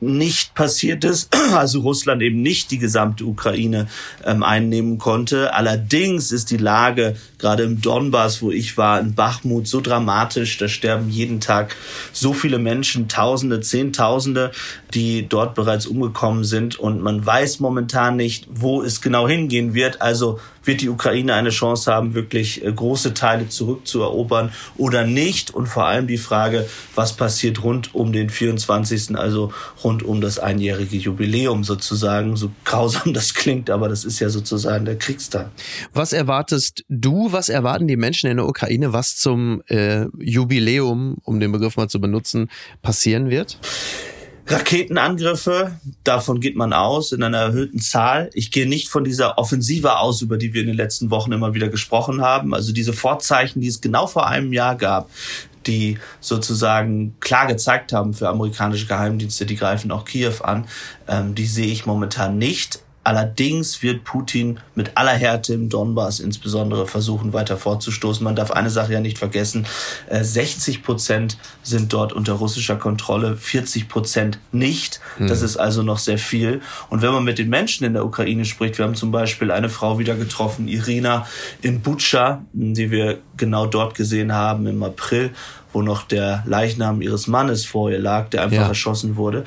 nicht passiert ist, also Russland eben nicht die gesamte Ukraine ähm, einnehmen konnte. Allerdings ist die Lage gerade im Donbass, wo ich war, in Bachmut so dramatisch. Da sterben jeden Tag so viele Menschen, Tausende, Zehntausende, die dort bereits umgekommen sind. Und man weiß momentan nicht, wo es genau hingehen wird. Also wird die Ukraine eine Chance haben, wirklich äh, große Teile zurückzuerobern oder nicht? Und vor allem die Frage, was passiert rund um den 24., also rund um das einjährige Jubiläum sozusagen, so grausam das klingt, aber das ist ja sozusagen der Kriegstag. Was erwartest du, was erwarten die Menschen in der Ukraine, was zum äh, Jubiläum, um den Begriff mal zu benutzen, passieren wird? Raketenangriffe, davon geht man aus in einer erhöhten Zahl. Ich gehe nicht von dieser Offensive aus, über die wir in den letzten Wochen immer wieder gesprochen haben. Also diese Vorzeichen, die es genau vor einem Jahr gab, die sozusagen klar gezeigt haben für amerikanische Geheimdienste, die greifen auch Kiew an, ähm, die sehe ich momentan nicht. Allerdings wird Putin mit aller Härte im Donbass insbesondere versuchen, weiter fortzustoßen. Man darf eine Sache ja nicht vergessen. 60 äh, Prozent sind dort unter russischer Kontrolle, 40 Prozent nicht. Das hm. ist also noch sehr viel. Und wenn man mit den Menschen in der Ukraine spricht, wir haben zum Beispiel eine Frau wieder getroffen, Irina in Butscha, die wir genau dort gesehen haben im April wo noch der Leichnam ihres Mannes vor ihr lag, der einfach ja. erschossen wurde.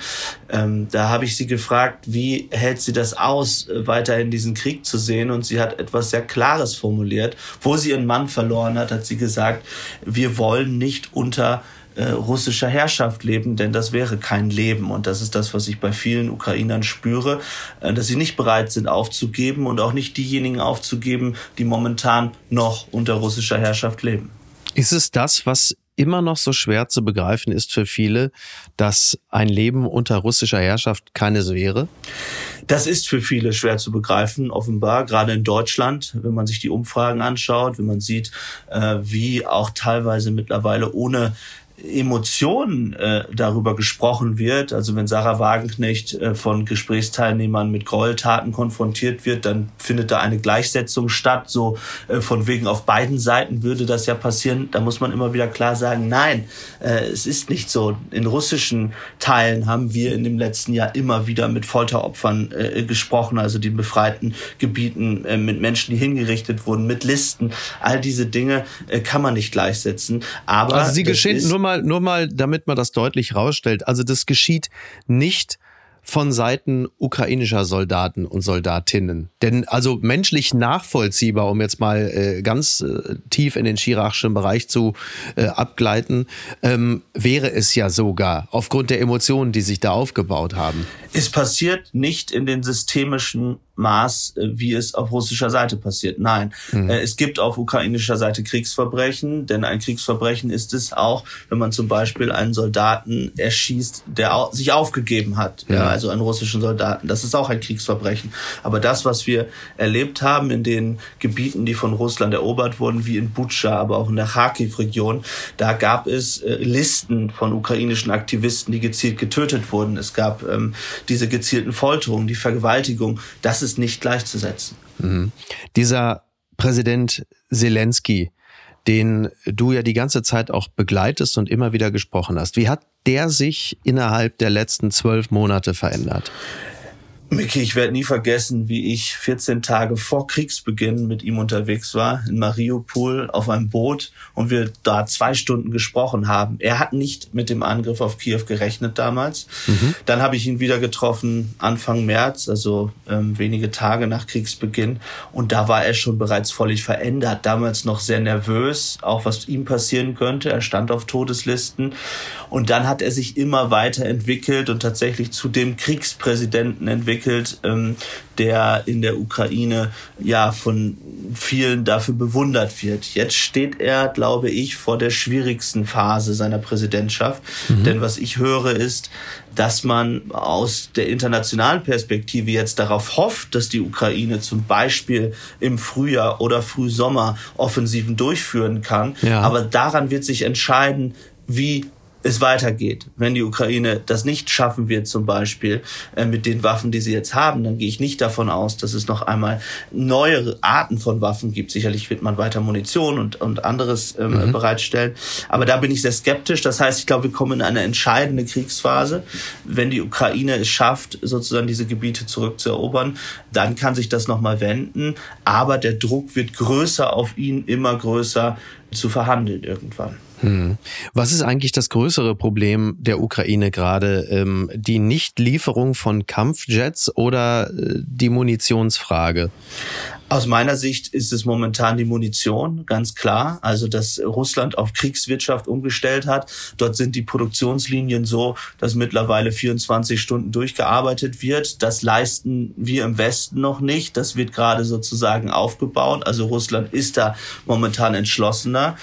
Ähm, da habe ich sie gefragt, wie hält sie das aus, äh, weiterhin diesen Krieg zu sehen? Und sie hat etwas sehr Klares formuliert. Wo sie ihren Mann verloren hat, hat sie gesagt, wir wollen nicht unter äh, russischer Herrschaft leben, denn das wäre kein Leben. Und das ist das, was ich bei vielen Ukrainern spüre, äh, dass sie nicht bereit sind aufzugeben und auch nicht diejenigen aufzugeben, die momentan noch unter russischer Herrschaft leben. Ist es das, was immer noch so schwer zu begreifen ist für viele, dass ein Leben unter russischer Herrschaft keines wäre? Das ist für viele schwer zu begreifen, offenbar, gerade in Deutschland, wenn man sich die Umfragen anschaut, wenn man sieht, äh, wie auch teilweise mittlerweile ohne Emotionen äh, darüber gesprochen wird. Also wenn Sarah Wagenknecht äh, von Gesprächsteilnehmern mit Gräueltaten konfrontiert wird, dann findet da eine Gleichsetzung statt. So äh, von wegen auf beiden Seiten würde das ja passieren. Da muss man immer wieder klar sagen, nein, äh, es ist nicht so. In russischen Teilen haben wir in dem letzten Jahr immer wieder mit Folteropfern äh, gesprochen, also den befreiten Gebieten, äh, mit Menschen, die hingerichtet wurden, mit Listen. All diese Dinge äh, kann man nicht gleichsetzen. Aber also sie geschehen nur mal, nur mal, damit man das deutlich rausstellt. Also das geschieht nicht von Seiten ukrainischer Soldaten und Soldatinnen. Denn also menschlich nachvollziehbar, um jetzt mal äh, ganz äh, tief in den chirachischen Bereich zu äh, abgleiten, ähm, wäre es ja sogar aufgrund der Emotionen, die sich da aufgebaut haben. Es passiert nicht in den systemischen Maß, äh, wie es auf russischer Seite passiert. Nein, mhm. es gibt auf ukrainischer Seite Kriegsverbrechen, denn ein Kriegsverbrechen ist es auch, wenn man zum Beispiel einen Soldaten erschießt, der sich aufgegeben hat, ja. also einen russischen Soldaten. Das ist auch ein Kriegsverbrechen. Aber das, was wir erlebt haben in den Gebieten, die von Russland erobert wurden, wie in Butscha, aber auch in der Kharkiv-Region, da gab es äh, Listen von ukrainischen Aktivisten, die gezielt getötet wurden. Es gab ähm, diese gezielten Folterungen, die Vergewaltigung. Das ist nicht gleichzusetzen. Mhm. Dieser Präsident Zelensky, den du ja die ganze Zeit auch begleitest und immer wieder gesprochen hast. Wie hat der sich innerhalb der letzten zwölf Monate verändert? Micky, ich werde nie vergessen, wie ich 14 Tage vor Kriegsbeginn mit ihm unterwegs war in Mariupol auf einem Boot und wir da zwei Stunden gesprochen haben. Er hat nicht mit dem Angriff auf Kiew gerechnet damals. Mhm. Dann habe ich ihn wieder getroffen Anfang März, also ähm, wenige Tage nach Kriegsbeginn und da war er schon bereits völlig verändert. Damals noch sehr nervös, auch was ihm passieren könnte. Er stand auf Todeslisten und dann hat er sich immer weiter entwickelt und tatsächlich zu dem Kriegspräsidenten entwickelt, ähm, der in der Ukraine ja von vielen dafür bewundert wird. Jetzt steht er, glaube ich, vor der schwierigsten Phase seiner Präsidentschaft. Mhm. Denn was ich höre ist, dass man aus der internationalen Perspektive jetzt darauf hofft, dass die Ukraine zum Beispiel im Frühjahr oder Frühsommer Offensiven durchführen kann. Ja. Aber daran wird sich entscheiden, wie es weitergeht. Wenn die Ukraine das nicht schaffen wird, zum Beispiel äh, mit den Waffen, die sie jetzt haben, dann gehe ich nicht davon aus, dass es noch einmal neue Arten von Waffen gibt. Sicherlich wird man weiter Munition und, und anderes ähm, mhm. bereitstellen. Aber da bin ich sehr skeptisch. Das heißt, ich glaube, wir kommen in eine entscheidende Kriegsphase. Wenn die Ukraine es schafft, sozusagen diese Gebiete zurückzuerobern, dann kann sich das nochmal wenden. Aber der Druck wird größer auf ihn, immer größer zu verhandeln irgendwann. Hm. Was ist eigentlich das größere Problem der Ukraine gerade? Ähm, die Nichtlieferung von Kampfjets oder äh, die Munitionsfrage? Aus meiner Sicht ist es momentan die Munition, ganz klar. Also, dass Russland auf Kriegswirtschaft umgestellt hat. Dort sind die Produktionslinien so, dass mittlerweile 24 Stunden durchgearbeitet wird. Das leisten wir im Westen noch nicht. Das wird gerade sozusagen aufgebaut. Also Russland ist da momentan entschlossener.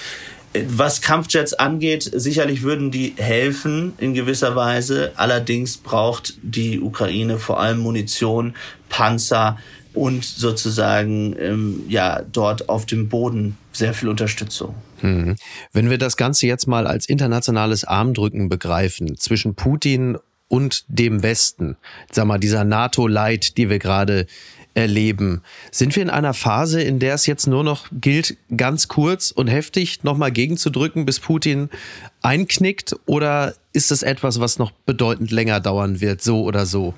Was Kampfjets angeht, sicherlich würden die helfen in gewisser Weise. Allerdings braucht die Ukraine vor allem Munition, Panzer, und sozusagen ähm, ja dort auf dem Boden sehr viel Unterstützung. Hm. Wenn wir das Ganze jetzt mal als internationales Armdrücken begreifen zwischen Putin und dem Westen, sag mal dieser NATO-Light, die wir gerade erleben, sind wir in einer Phase, in der es jetzt nur noch gilt, ganz kurz und heftig nochmal gegenzudrücken, bis Putin einknickt? Oder ist es etwas, was noch bedeutend länger dauern wird, so oder so?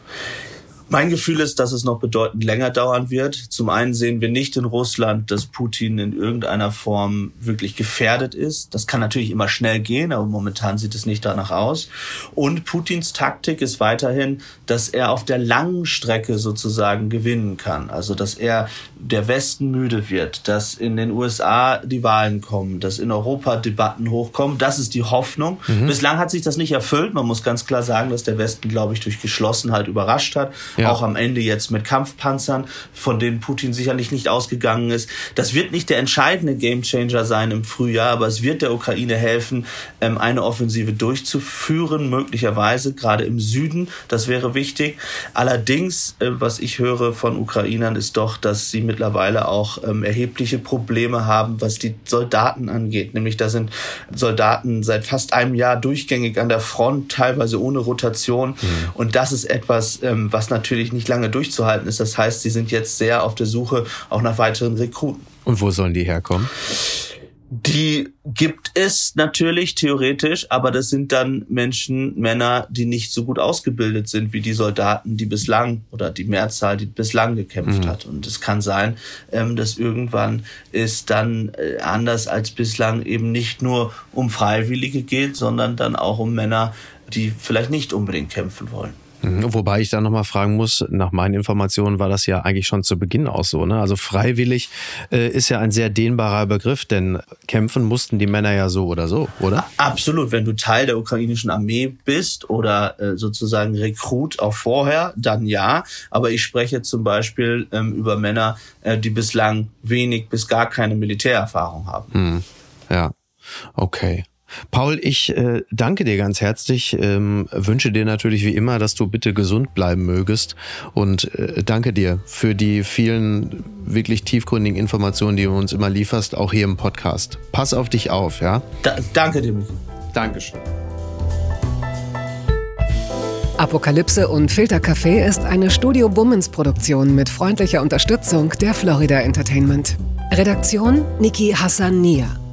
Mein Gefühl ist, dass es noch bedeutend länger dauern wird. Zum einen sehen wir nicht in Russland, dass Putin in irgendeiner Form wirklich gefährdet ist. Das kann natürlich immer schnell gehen, aber momentan sieht es nicht danach aus. Und Putins Taktik ist weiterhin, dass er auf der langen Strecke sozusagen gewinnen kann. Also, dass er der Westen müde wird, dass in den USA die Wahlen kommen, dass in Europa Debatten hochkommen. Das ist die Hoffnung. Mhm. Bislang hat sich das nicht erfüllt. Man muss ganz klar sagen, dass der Westen, glaube ich, durch Geschlossenheit überrascht hat. Ja. Auch am Ende jetzt mit Kampfpanzern, von denen Putin sicherlich nicht ausgegangen ist. Das wird nicht der entscheidende Gamechanger sein im Frühjahr, aber es wird der Ukraine helfen, ähm, eine Offensive durchzuführen, möglicherweise gerade im Süden. Das wäre wichtig. Allerdings, äh, was ich höre von Ukrainern, ist doch, dass sie mittlerweile auch ähm, erhebliche Probleme haben, was die Soldaten angeht. Nämlich da sind Soldaten seit fast einem Jahr durchgängig an der Front, teilweise ohne Rotation. Mhm. Und das ist etwas, ähm, was natürlich natürlich nicht lange durchzuhalten ist. Das heißt, sie sind jetzt sehr auf der Suche auch nach weiteren Rekruten. Und wo sollen die herkommen? Die gibt es natürlich theoretisch, aber das sind dann Menschen, Männer, die nicht so gut ausgebildet sind wie die Soldaten, die bislang oder die Mehrzahl, die bislang gekämpft mhm. hat. Und es kann sein, ähm, dass irgendwann es dann äh, anders als bislang eben nicht nur um Freiwillige geht, sondern dann auch um Männer, die vielleicht nicht unbedingt kämpfen wollen. Mhm, wobei ich da nochmal fragen muss, nach meinen Informationen war das ja eigentlich schon zu Beginn auch so. Ne? Also freiwillig äh, ist ja ein sehr dehnbarer Begriff, denn kämpfen mussten die Männer ja so oder so, oder? Absolut. Wenn du Teil der ukrainischen Armee bist oder äh, sozusagen Rekrut auch vorher, dann ja. Aber ich spreche zum Beispiel ähm, über Männer, äh, die bislang wenig bis gar keine Militärerfahrung haben. Hm. Ja, okay. Paul, ich äh, danke dir ganz herzlich, ähm, wünsche dir natürlich wie immer, dass du bitte gesund bleiben mögest und äh, danke dir für die vielen wirklich tiefgründigen Informationen, die du uns immer lieferst, auch hier im Podcast. Pass auf dich auf, ja? Da, danke dir, Michi. Dankeschön. Apokalypse und Filtercafé ist eine Studio Bummens Produktion mit freundlicher Unterstützung der Florida Entertainment. Redaktion Niki Hassania.